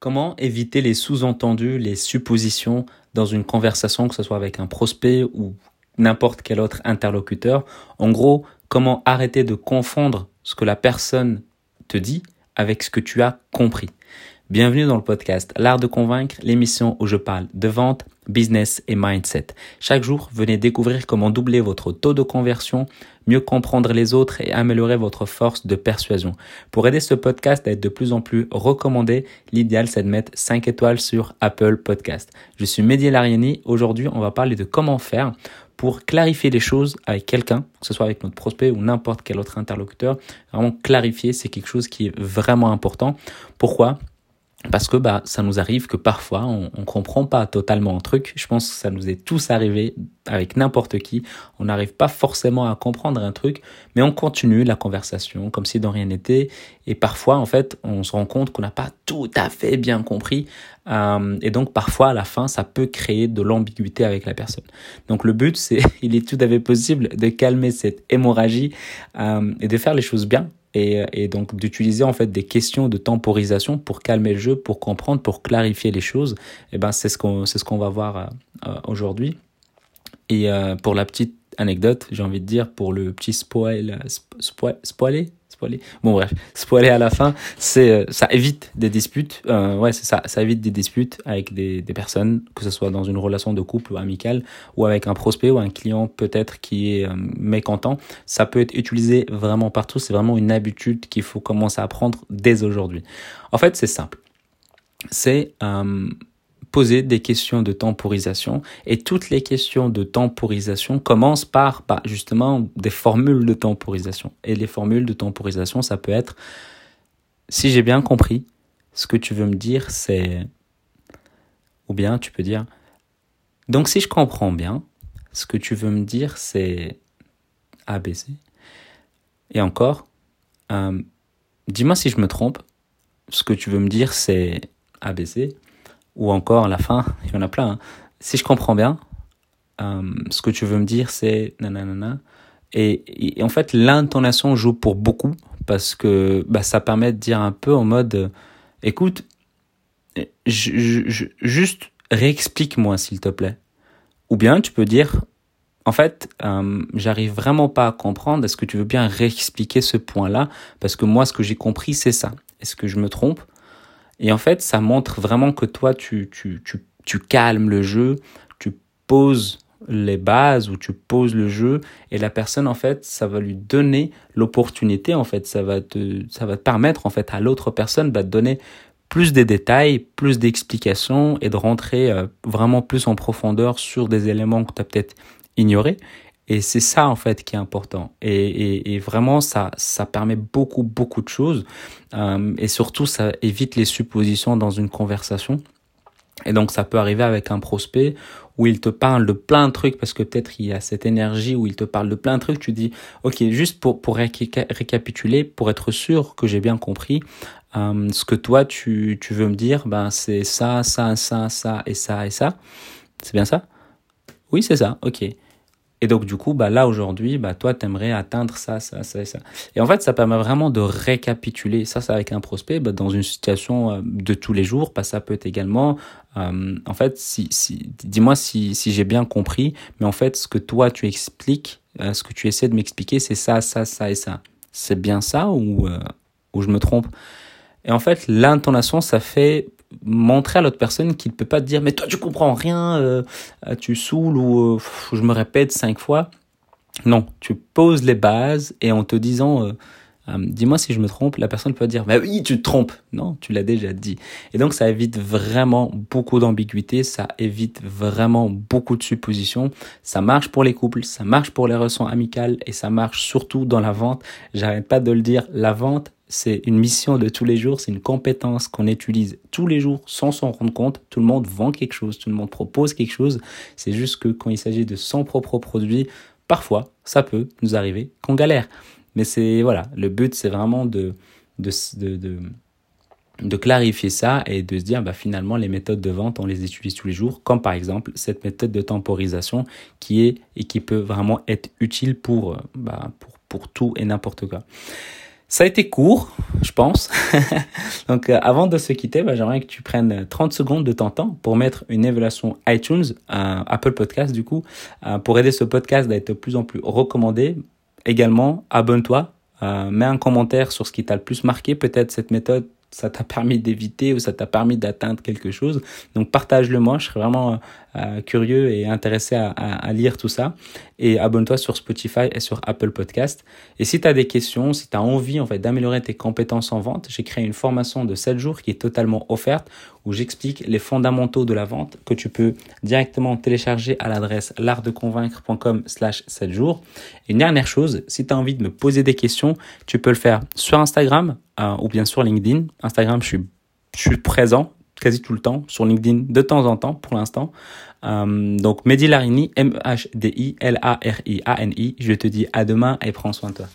Comment éviter les sous-entendus, les suppositions dans une conversation, que ce soit avec un prospect ou n'importe quel autre interlocuteur? En gros, comment arrêter de confondre ce que la personne te dit avec ce que tu as compris? Bienvenue dans le podcast L'Art de Convaincre, l'émission où je parle de vente, business et mindset. Chaque jour, venez découvrir comment doubler votre taux de conversion, mieux comprendre les autres et améliorer votre force de persuasion. Pour aider ce podcast à être de plus en plus recommandé, l'idéal c'est de mettre 5 étoiles sur Apple Podcast. Je suis Mehdi Lariani. Aujourd'hui, on va parler de comment faire pour clarifier les choses avec quelqu'un, que ce soit avec notre prospect ou n'importe quel autre interlocuteur. Vraiment clarifier, c'est quelque chose qui est vraiment important. Pourquoi? Parce que bah ça nous arrive que parfois on, on comprend pas totalement un truc. Je pense que ça nous est tous arrivé avec n'importe qui. On n'arrive pas forcément à comprendre un truc, mais on continue la conversation comme si de rien n'était. Et parfois en fait on se rend compte qu'on n'a pas tout à fait bien compris. Euh, et donc parfois à la fin ça peut créer de l'ambiguïté avec la personne. Donc le but c'est il est tout à fait possible de calmer cette hémorragie euh, et de faire les choses bien et, donc d'utiliser en fait des questions de temporisation pour calmer le jeu, pour comprendre, pour clarifier les choses. Et ben c'est ce qu'on c'est ce qu'on va voir euh, aujourd'hui. Et euh, pour la petite anecdote, j'ai envie de dire pour le petit spoil spoil spoiler Bon bref, spoiler à la fin, c'est euh, ça évite des disputes. Euh, ouais, c'est ça, ça évite des disputes avec des, des personnes, que ce soit dans une relation de couple ou amicale, ou avec un prospect ou un client peut-être qui est euh, mécontent. Ça peut être utilisé vraiment partout. C'est vraiment une habitude qu'il faut commencer à prendre dès aujourd'hui. En fait, c'est simple. C'est euh, poser des questions de temporisation et toutes les questions de temporisation commencent par bah, justement des formules de temporisation. Et les formules de temporisation, ça peut être, si j'ai bien compris, ce que tu veux me dire, c'est... Ou bien tu peux dire, donc si je comprends bien, ce que tu veux me dire, c'est ABC. Et encore, euh, dis-moi si je me trompe, ce que tu veux me dire, c'est ABC ou encore à la fin, il y en a plein. Hein. Si je comprends bien, euh, ce que tu veux me dire, c'est nanana. Et, en fait, l'intonation joue pour beaucoup parce que bah, ça permet de dire un peu en mode, écoute, je, je, juste réexplique-moi s'il te plaît. Ou bien tu peux dire, en fait, euh, j'arrive vraiment pas à comprendre. Est-ce que tu veux bien réexpliquer ce point-là? Parce que moi, ce que j'ai compris, c'est ça. Est-ce que je me trompe? Et en fait, ça montre vraiment que toi, tu, tu, tu, tu calmes le jeu, tu poses les bases ou tu poses le jeu. Et la personne en fait ça va lui donner l'opportunité en fait. Ça va te ça va te permettre en fait à l'autre personne bah, de donner plus de détails plus d'explications et de rentrer euh, vraiment plus en profondeur sur des éléments que tu as peut-être ignorés et c'est ça en fait qui est important. Et, et, vraiment ça ça permet beaucoup beaucoup de choses euh, et surtout ça évite les suppositions dans une conversation. Et donc ça peut arriver avec un prospect où il te parle de plein de trucs parce que peut-être il y a cette énergie où il te parle de plein de trucs. Tu dis ok juste pour pour récapituler pour être sûr que j'ai bien compris. Euh, ce que toi tu, tu veux me dire, ben c'est ça, ça, ça, ça et ça et ça. C'est bien ça? Oui, c'est ça. Ok. Et donc, du coup, bah, là, aujourd'hui, bah, toi, t'aimerais atteindre ça, ça, ça et ça. Et en fait, ça permet vraiment de récapituler. Ça, c'est avec un prospect, bah, dans une situation euh, de tous les jours. Bah, ça peut être également, euh, en fait, si, si, dis-moi si, si j'ai bien compris, mais en fait, ce que toi, tu expliques, euh, ce que tu essaies de m'expliquer, c'est ça, ça, ça et ça. C'est bien ça ou, euh, ou je me trompe? Et en fait, l'intonation, ça fait montrer à l'autre personne qu'il ne peut pas te dire mais toi tu comprends rien, euh, tu saoules ou euh, je me répète cinq fois. Non, tu poses les bases et en te disant euh, euh, dis-moi si je me trompe, la personne peut dire bah oui tu te trompes. Non, tu l'as déjà dit. Et donc ça évite vraiment beaucoup d'ambiguïté, ça évite vraiment beaucoup de suppositions. Ça marche pour les couples, ça marche pour les relations amicales et ça marche surtout dans la vente. J'arrête pas de le dire, la vente c'est une mission de tous les jours, c'est une compétence qu'on utilise tous les jours sans s'en rendre compte. Tout le monde vend quelque chose, tout le monde propose quelque chose. C'est juste que quand il s'agit de son propre produit, parfois, ça peut nous arriver qu'on galère. Mais c'est, voilà, le but, c'est vraiment de, de, de, de, clarifier ça et de se dire, bah, finalement, les méthodes de vente, on les utilise tous les jours, comme par exemple cette méthode de temporisation qui est et qui peut vraiment être utile pour, bah, pour, pour tout et n'importe quoi. Ça a été court, je pense. Donc, euh, avant de se quitter, bah, j'aimerais que tu prennes 30 secondes de ton temps pour mettre une évaluation iTunes, euh, Apple Podcast du coup, euh, pour aider ce podcast à être de plus en plus recommandé. Également, abonne-toi, mets un commentaire sur ce qui t'a le plus marqué. Peut-être cette méthode ça t'a permis d'éviter ou ça t'a permis d'atteindre quelque chose. Donc partage-le moi, je serais vraiment euh, curieux et intéressé à, à, lire tout ça. Et abonne-toi sur Spotify et sur Apple Podcast. Et si tu as des questions, si tu as envie en fait d'améliorer tes compétences en vente, j'ai créé une formation de 7 jours qui est totalement offerte où j'explique les fondamentaux de la vente que tu peux directement télécharger à l'adresse l'artdeconvaincre.com slash 7 jours. Et une dernière chose, si tu as envie de me poser des questions, tu peux le faire sur Instagram euh, ou bien sur LinkedIn. Instagram, je suis, je suis présent quasi tout le temps sur LinkedIn de temps en temps pour l'instant. Euh, donc Mehdi Larini, M-H-D-I-L-A-R-I-A-N-I. Je te dis à demain et prends soin de toi.